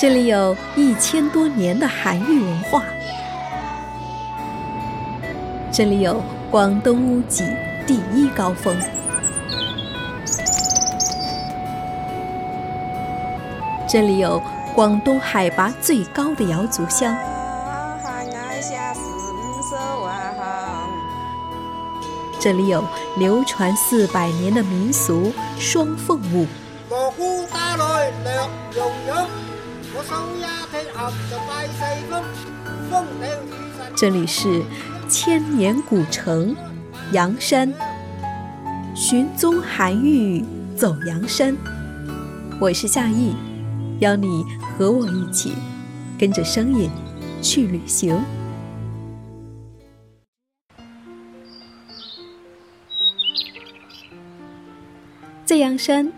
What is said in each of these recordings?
这里有一千多年的韩愈文化，这里有广东屋脊第一高峰，这里有广东海拔最高的瑶族乡。这里有流传四百年的民俗双凤舞。这里是千年古城阳山，寻踪韩愈走阳山。我是夏意，邀你和我一起跟着声音去旅行。在阳山，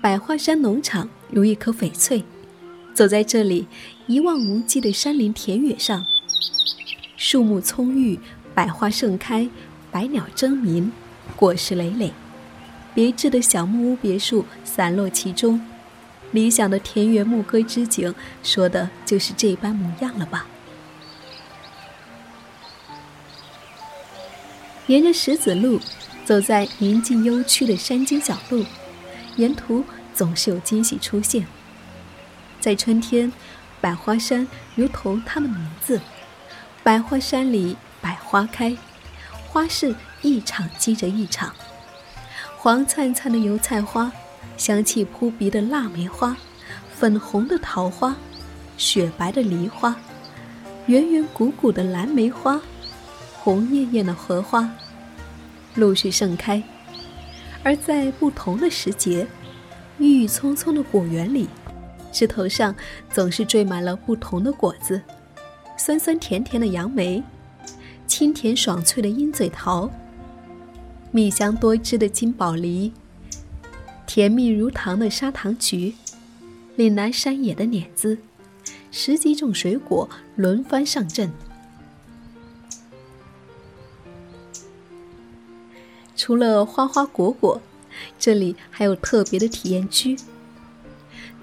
百花山农场如一颗翡翠。走在这里一望无际的山林田野上，树木葱郁，百花盛开，百鸟争鸣，果实累累。别致的小木屋别墅散落其中，理想的田园牧歌之景，说的就是这般模样了吧？沿着石子路。走在宁静幽曲的山间小路，沿途总是有惊喜出现。在春天，百花山如同它的名字，百花山里百花开，花市一场接着一场。黄灿灿的油菜花，香气扑鼻的腊梅花，粉红的桃花，雪白的梨花，圆圆鼓鼓的蓝莓花，红艳艳的荷花。陆续盛开，而在不同的时节，郁郁葱葱的果园里，枝头上总是缀满了不同的果子：酸酸甜甜的杨梅，清甜爽脆的鹰嘴桃，蜜香多汁的金宝梨，甜蜜如糖的砂糖橘，岭南山野的碾子，十几种水果轮番上阵。除了花花果果，这里还有特别的体验区。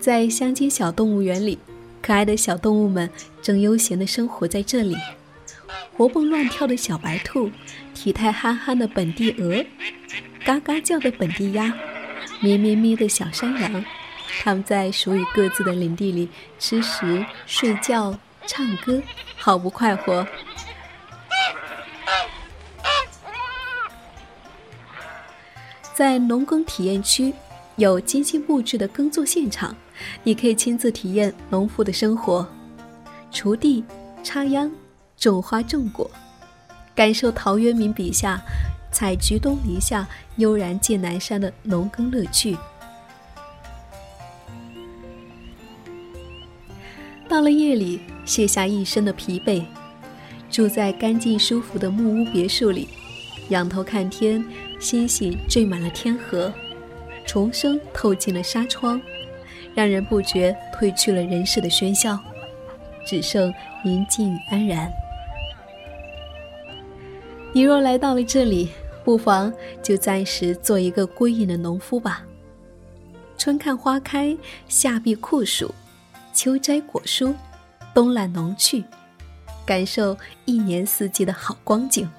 在乡间小动物园里，可爱的小动物们正悠闲地生活在这里。活蹦乱跳的小白兔，体态憨憨的本地鹅，嘎嘎叫的本地鸭，咩咩咩的小山羊，它们在属于各自的领地里吃食、睡觉、唱歌，好不快活。在农耕体验区，有精心布置的耕作现场，你可以亲自体验农夫的生活，锄地、插秧、种花种果，感受陶渊明笔下“采菊东篱下，悠然见南山”的农耕乐趣。到了夜里，卸下一身的疲惫，住在干净舒服的木屋别墅里，仰头看天。星星缀满了天河，虫声透进了纱窗，让人不觉褪去了人世的喧嚣，只剩宁静与安然。你若来到了这里，不妨就暂时做一个归隐的农夫吧。春看花开，夏避酷暑，秋摘果蔬，冬揽农趣，感受一年四季的好光景。